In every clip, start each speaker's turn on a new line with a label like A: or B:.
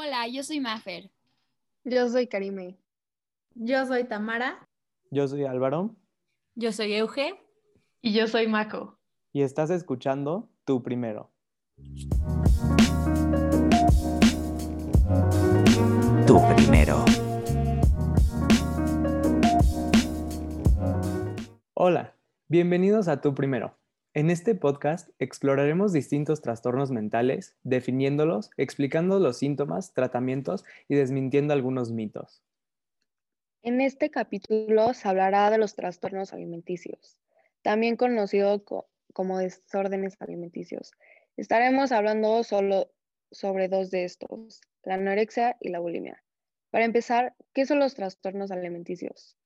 A: Hola, yo soy Mafer.
B: Yo soy Karime.
C: Yo soy Tamara.
D: Yo soy Álvaro.
E: Yo soy Euge.
F: Y yo soy Mako.
D: Y estás escuchando Tú Primero.
G: Tú Primero.
D: Hola, bienvenidos a Tú Primero. En este podcast exploraremos distintos trastornos mentales, definiéndolos, explicando los síntomas, tratamientos y desmintiendo algunos mitos.
B: En este capítulo se hablará de los trastornos alimenticios, también conocido como desórdenes alimenticios. Estaremos hablando solo sobre dos de estos, la anorexia y la bulimia. Para empezar, ¿qué son los trastornos alimenticios?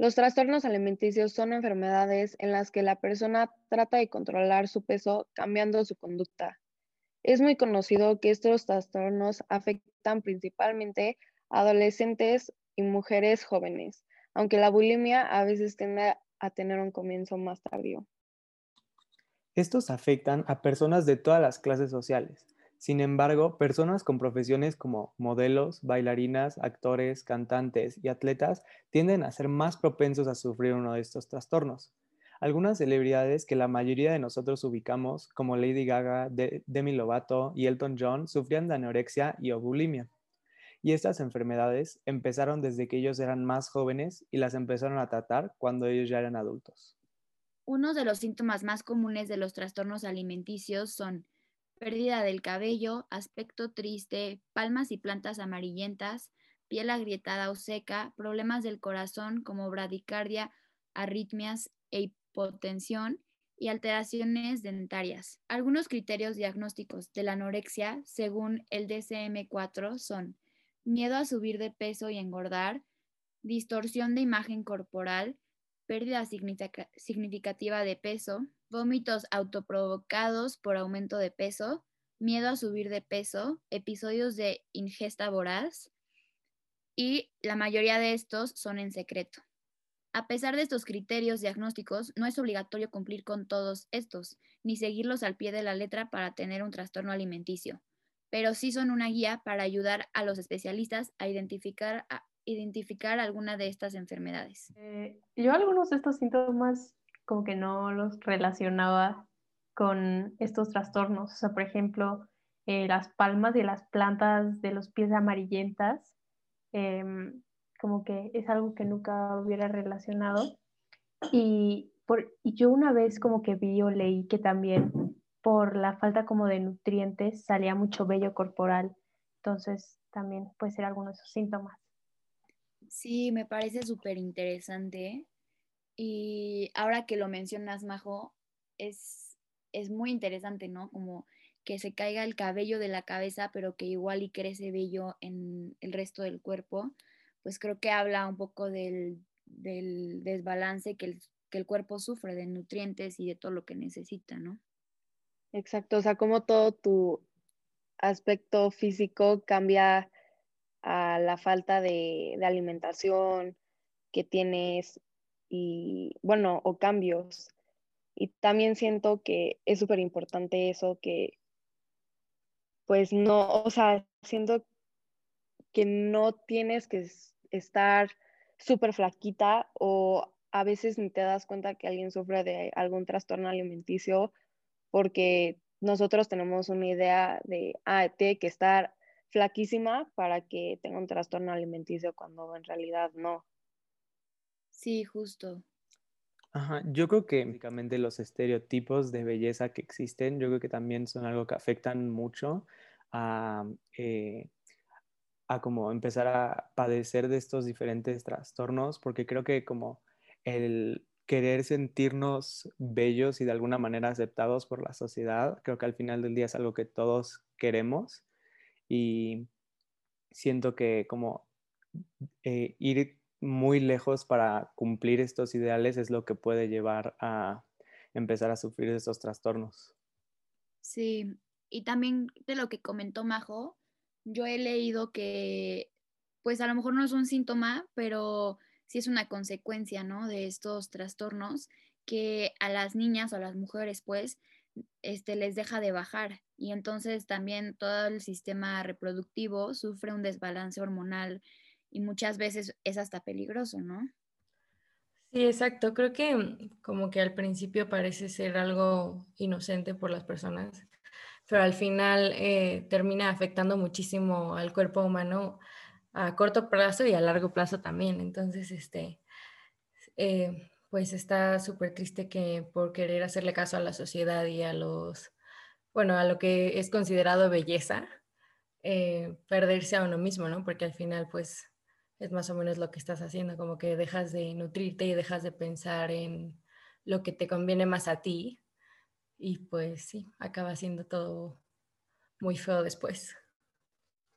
B: Los trastornos alimenticios son enfermedades en las que la persona trata de controlar su peso cambiando su conducta. Es muy conocido que estos trastornos afectan principalmente a adolescentes y mujeres jóvenes, aunque la bulimia a veces tiende a tener un comienzo más tardío.
D: Estos afectan a personas de todas las clases sociales, sin embargo, personas con profesiones como modelos, bailarinas, actores, cantantes y atletas tienden a ser más propensos a sufrir uno de estos trastornos. Algunas celebridades que la mayoría de nosotros ubicamos, como Lady Gaga, Demi Lovato y Elton John, sufrían de anorexia y o bulimia. Y estas enfermedades empezaron desde que ellos eran más jóvenes y las empezaron a tratar cuando ellos ya eran adultos.
A: Uno de los síntomas más comunes de los trastornos alimenticios son pérdida del cabello, aspecto triste, palmas y plantas amarillentas, piel agrietada o seca, problemas del corazón como bradicardia, arritmias e hipotensión y alteraciones dentarias. Algunos criterios diagnósticos de la anorexia, según el DCM4, son miedo a subir de peso y engordar, distorsión de imagen corporal, pérdida significativa de peso, vómitos autoprovocados por aumento de peso, miedo a subir de peso, episodios de ingesta voraz y la mayoría de estos son en secreto. A pesar de estos criterios diagnósticos, no es obligatorio cumplir con todos estos, ni seguirlos al pie de la letra para tener un trastorno alimenticio, pero sí son una guía para ayudar a los especialistas a identificar, a identificar alguna de estas enfermedades.
F: Eh, yo algunos de estos síntomas como que no los relacionaba con estos trastornos. O sea, por ejemplo, eh, las palmas de las plantas de los pies amarillentas, em, como que es algo que nunca hubiera relacionado. Y, por, y yo una vez como que vi o leí que también por la falta como de nutrientes salía mucho vello corporal. Entonces también puede ser alguno de esos síntomas.
A: Sí, me parece súper interesante y ahora que lo mencionas, Majo, es, es muy interesante, ¿no? Como que se caiga el cabello de la cabeza, pero que igual y crece vello en el resto del cuerpo, pues creo que habla un poco del, del desbalance que el, que el cuerpo sufre de nutrientes y de todo lo que necesita, ¿no?
B: Exacto, o sea, como todo tu aspecto físico cambia a la falta de alimentación que tienes y bueno, o cambios. Y también siento que es súper importante eso que, pues no, o sea, siento que no tienes que estar súper flaquita o a veces ni te das cuenta que alguien sufre de algún trastorno alimenticio porque nosotros tenemos una idea de, ah, tiene que estar flaquísima para que tenga un trastorno alimenticio cuando en realidad no.
A: Sí, justo.
D: Ajá, yo creo que únicamente los estereotipos de belleza que existen, yo creo que también son algo que afectan mucho a, eh, a como empezar a padecer de estos diferentes trastornos, porque creo que como el querer sentirnos bellos y de alguna manera aceptados por la sociedad, creo que al final del día es algo que todos queremos y siento que como eh, ir muy lejos para cumplir estos ideales es lo que puede llevar a empezar a sufrir estos trastornos.
A: Sí, y también de lo que comentó Majo, yo he leído que pues a lo mejor no es un síntoma, pero sí es una consecuencia, ¿no? De estos trastornos que a las niñas o a las mujeres pues este, les deja de bajar y entonces también todo el sistema reproductivo sufre un desbalance hormonal y muchas veces es hasta peligroso, ¿no?
C: Sí, exacto. Creo que como que al principio parece ser algo inocente por las personas, pero al final eh, termina afectando muchísimo al cuerpo humano a corto plazo y a largo plazo también. Entonces, este, eh, pues está súper triste que por querer hacerle caso a la sociedad y a los, bueno, a lo que es considerado belleza, eh, perderse a uno mismo, ¿no? Porque al final, pues, es más o menos lo que estás haciendo, como que dejas de nutrirte y dejas de pensar en lo que te conviene más a ti y pues sí, acaba siendo todo muy feo después.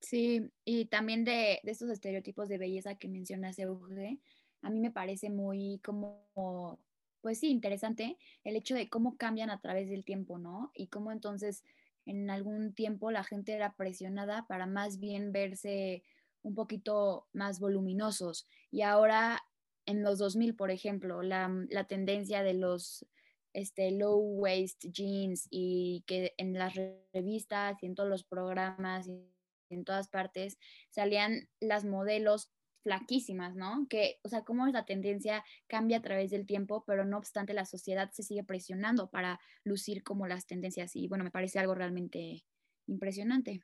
A: Sí, y también de, de estos estereotipos de belleza que mencionas, Euge, a mí me parece muy como, pues sí, interesante el hecho de cómo cambian a través del tiempo, ¿no? Y cómo entonces en algún tiempo la gente era presionada para más bien verse un poquito más voluminosos. Y ahora en los 2000, por ejemplo, la, la tendencia de los este, low waist jeans y que en las revistas y en todos los programas y en todas partes salían las modelos flaquísimas, ¿no? Que, o sea, cómo la tendencia cambia a través del tiempo, pero no obstante la sociedad se sigue presionando para lucir como las tendencias y bueno, me parece algo realmente impresionante.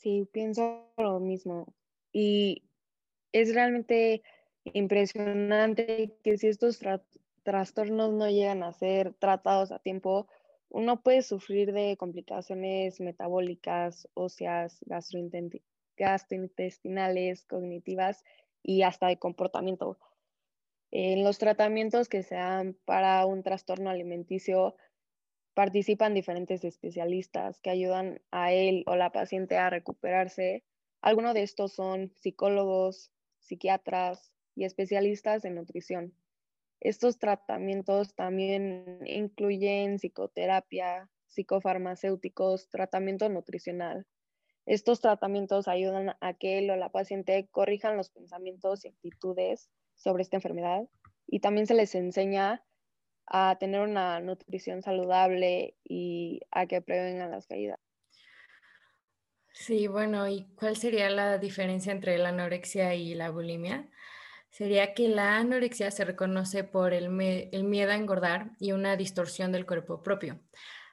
B: Sí, pienso lo mismo. Y es realmente impresionante que si estos trastornos no llegan a ser tratados a tiempo, uno puede sufrir de complicaciones metabólicas, óseas, gastrointestinales, cognitivas y hasta de comportamiento. En los tratamientos que se dan para un trastorno alimenticio, participan diferentes especialistas que ayudan a él o la paciente a recuperarse. Algunos de estos son psicólogos, psiquiatras y especialistas en nutrición. Estos tratamientos también incluyen psicoterapia, psicofarmacéuticos, tratamiento nutricional. Estos tratamientos ayudan a que él o la paciente corrijan los pensamientos y actitudes sobre esta enfermedad y también se les enseña a tener una nutrición saludable y a que prevengan las caídas.
C: Sí, bueno, ¿y cuál sería la diferencia entre la anorexia y la bulimia? Sería que la anorexia se reconoce por el, miedo a engordar y una distorsión del cuerpo propio.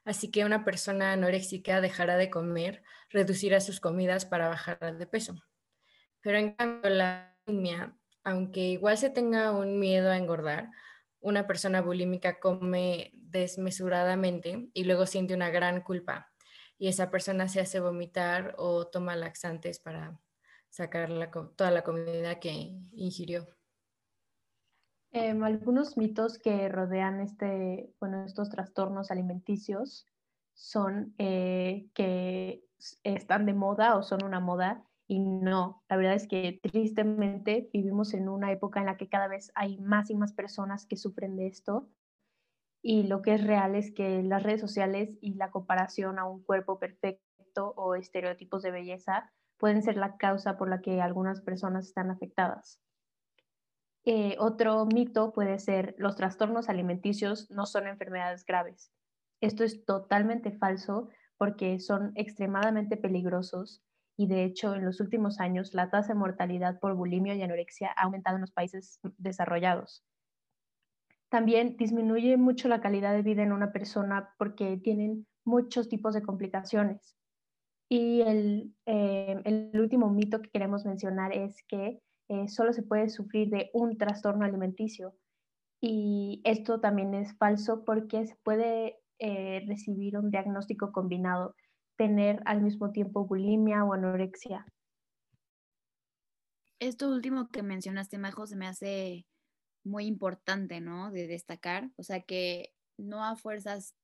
C: Así que una persona anoréxica dejará de comer, reducirá sus comidas para bajar de peso. Pero en cambio, la bulimia, aunque igual se tenga un miedo a engordar, una persona bulímica come desmesuradamente y luego siente una gran culpa y esa persona se hace vomitar o toma laxantes para sacar toda la comida que ingirió.
F: Em, algunos mitos que rodean este, bueno, estos trastornos alimenticios son eh, que están de moda o son una moda y no, la verdad es que tristemente vivimos en una época en la que cada vez hay más y más personas que sufren de esto. Y lo que es real es que las redes sociales y la comparación a un cuerpo perfecto o estereotipos de belleza pueden ser la causa por la que algunas personas están afectadas. Eh, otro mito puede ser los trastornos alimenticios no son enfermedades graves. Esto es totalmente falso porque son extremadamente peligrosos y de hecho en los últimos años la tasa de mortalidad por bulimia y anorexia ha aumentado en los países desarrollados. También disminuye mucho la calidad de vida en una persona porque tienen muchos tipos de complicaciones. Y el, eh, el último mito que queremos mencionar es que eh, solo se puede sufrir de un trastorno alimenticio. Y esto también es falso porque se puede eh, recibir un diagnóstico combinado tener al mismo tiempo bulimia o anorexia.
A: Esto último que mencionaste, Majo, se me hace muy importante, ¿no? De destacar, o sea que no a fuerzas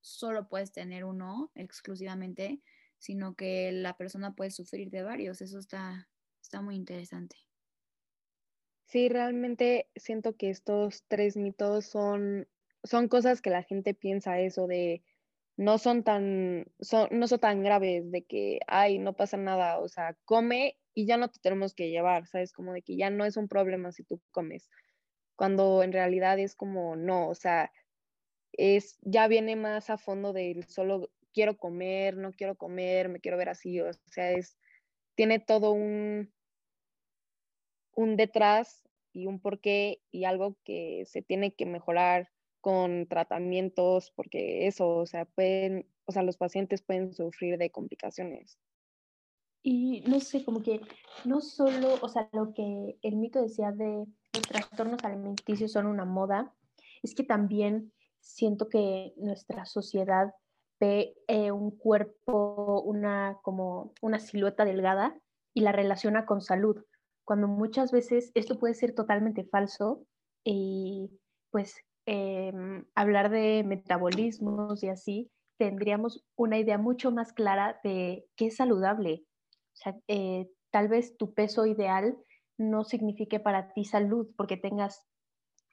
A: solo puedes tener uno exclusivamente, sino que la persona puede sufrir de varios. Eso está, está muy interesante.
B: Sí, realmente siento que estos tres mitos son, son cosas que la gente piensa eso de no son tan, son, no son tan graves de que, ay, no pasa nada, o sea, come y ya no te tenemos que llevar, ¿sabes? Como de que ya no es un problema si tú comes, cuando en realidad es como, no, o sea, es, ya viene más a fondo del solo quiero comer, no quiero comer, me quiero ver así, o sea, es, tiene todo un, un detrás y un porqué y algo que se tiene que mejorar con tratamientos, porque eso, o sea, pueden, o sea, los pacientes pueden sufrir de complicaciones.
F: Y no sé, como que no solo, o sea, lo que el mito decía de los trastornos alimenticios son una moda, es que también siento que nuestra sociedad ve eh, un cuerpo, una, como una silueta delgada y la relaciona con salud, cuando muchas veces esto puede ser totalmente falso y pues em, hablar de metabolismos y así, tendríamos una idea mucho más clara de qué es saludable. O sea, eh, tal vez tu peso ideal no signifique para ti salud porque tengas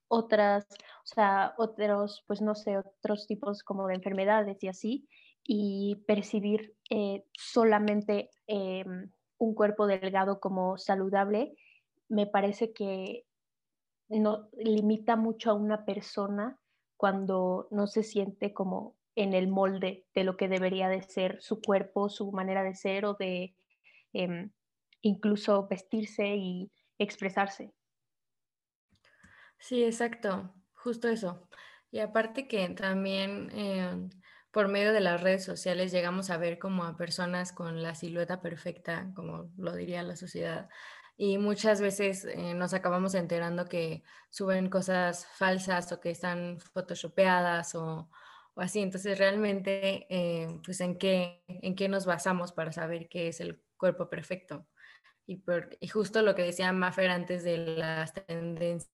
F: otras, o sea, otros, pues no sé, otros tipos como de enfermedades y así, y percibir eh, solamente em, un cuerpo delgado como saludable, me parece que no limita mucho a una persona cuando no se siente como en el molde de lo que debería de ser su cuerpo, su manera de ser o de em, incluso vestirse y expresarse.
C: Sí, exacto, justo eso. Y aparte que también em, por medio de las redes sociales llegamos a ver como a personas con la silueta perfecta, como lo diría la sociedad. Y muchas veces eh, nos acabamos enterando que suben cosas falsas o que están photoshopeadas o, o así. Entonces, realmente, eh, pues, ¿en qué, ¿en qué nos basamos para saber qué es el cuerpo perfecto? Y, por, justo lo que decía Maffer antes de las tendencias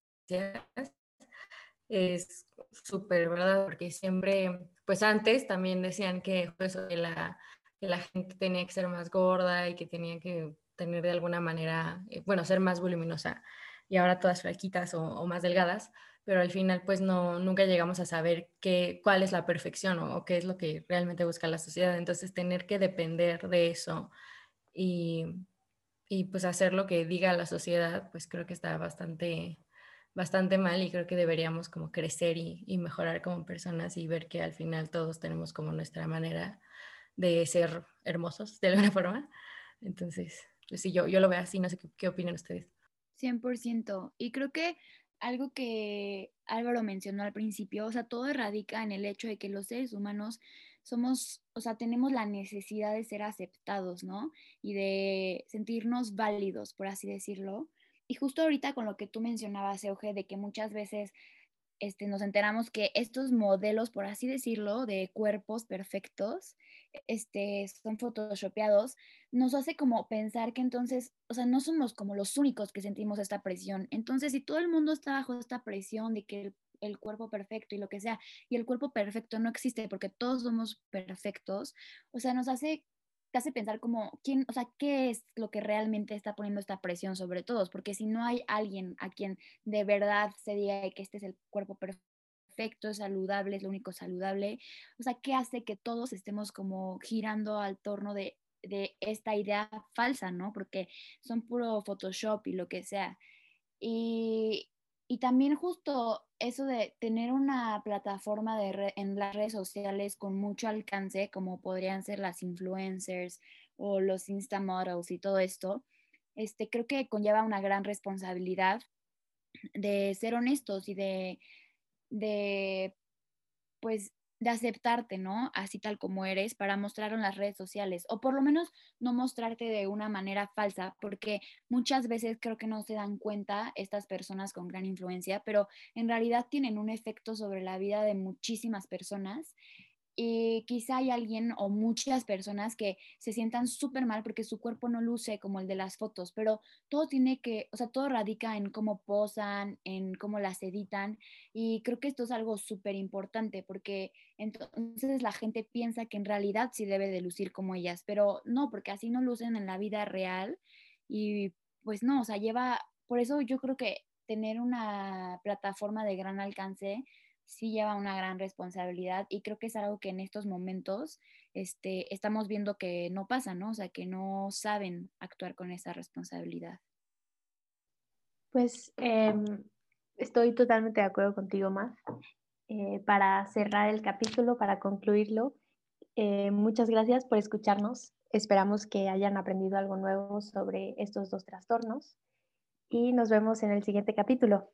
C: es súper verdad, porque siempre, pues antes también decían que, eso, que, la, que la gente tenía que ser más gorda y que tenía que tener de alguna manera, eh, bueno, ser más voluminosa y ahora todas flaquitas o, más delgadas, pero al final pues no, nunca llegamos a saber qué, cuál es la perfección o, qué es lo que realmente busca la sociedad. Entonces tener que depender de eso y, y pues hacer lo que diga la sociedad, pues creo que está bastante bastante mal y creo que deberíamos como crecer y, y, mejorar como personas y ver que al final todos tenemos como nuestra manera de ser hermosos de alguna forma. Entonces, pues sí, yo, yo lo veo así, no sé qué, qué opinan ustedes.
A: 100%. Y creo que algo que Álvaro mencionó al principio, o sea, todo radica en el hecho de que los seres humanos somos, o sea, tenemos la necesidad de ser aceptados, ¿no? Y de sentirnos válidos, por así decirlo. Y justo ahorita con lo que tú mencionabas, Euge, de que muchas veces este, nos enteramos que estos modelos, por así decirlo, de cuerpos perfectos, este, son photoshopeados, nos hace como pensar que entonces, o sea, no somos como los únicos que sentimos esta presión. Entonces, si todo el mundo está bajo esta presión de que el, el cuerpo perfecto y lo que sea, y el cuerpo perfecto no existe porque todos somos perfectos, o sea, nos hace te hace pensar como, ¿quién, o sea, qué es lo que realmente está poniendo esta presión sobre todos? Porque si no hay alguien a quien de verdad se diga que este es el cuerpo perfecto, es saludable, es lo único saludable, o sea, ¿qué hace que todos estemos como girando al torno de, de esta idea falsa, ¿no? Porque son puro Photoshop y lo que sea. Y, y también justo eso de tener una plataforma de en las redes sociales con mucho alcance, como podrían ser las influencers o los Insta models y todo esto, este, creo que conlleva una gran responsabilidad de ser honestos y de, de pues de aceptarte, ¿no? Así tal como eres para mostrarlo en las redes sociales o por lo menos no mostrarte de una manera falsa, porque muchas veces creo que no se dan cuenta estas personas con gran influencia, pero en realidad tienen un efecto sobre la vida de muchísimas personas y quizá hay alguien o muchas personas que se sientan súper mal porque su cuerpo no luce como el de las fotos, pero todo tiene que, o sea, todo radica en cómo posan, en cómo las editan y creo que esto es algo súper importante porque entonces la gente piensa que en realidad sí debe de lucir como ellas, pero no, porque así no lucen en la vida real y pues no, o sea, lleva, por eso yo creo que tener una plataforma de gran alcance sí lleva una gran responsabilidad y creo que es algo que en estos momentos este, estamos viendo que no pasa, ¿no? O sea, que no saben actuar con esa responsabilidad.
F: Pues em, estoy totalmente de acuerdo contigo, más. eh, para cerrar el capítulo, para concluirlo, eh, muchas gracias por escucharnos. Esperamos que hayan aprendido algo nuevo sobre estos dos trastornos y nos vemos en el siguiente capítulo.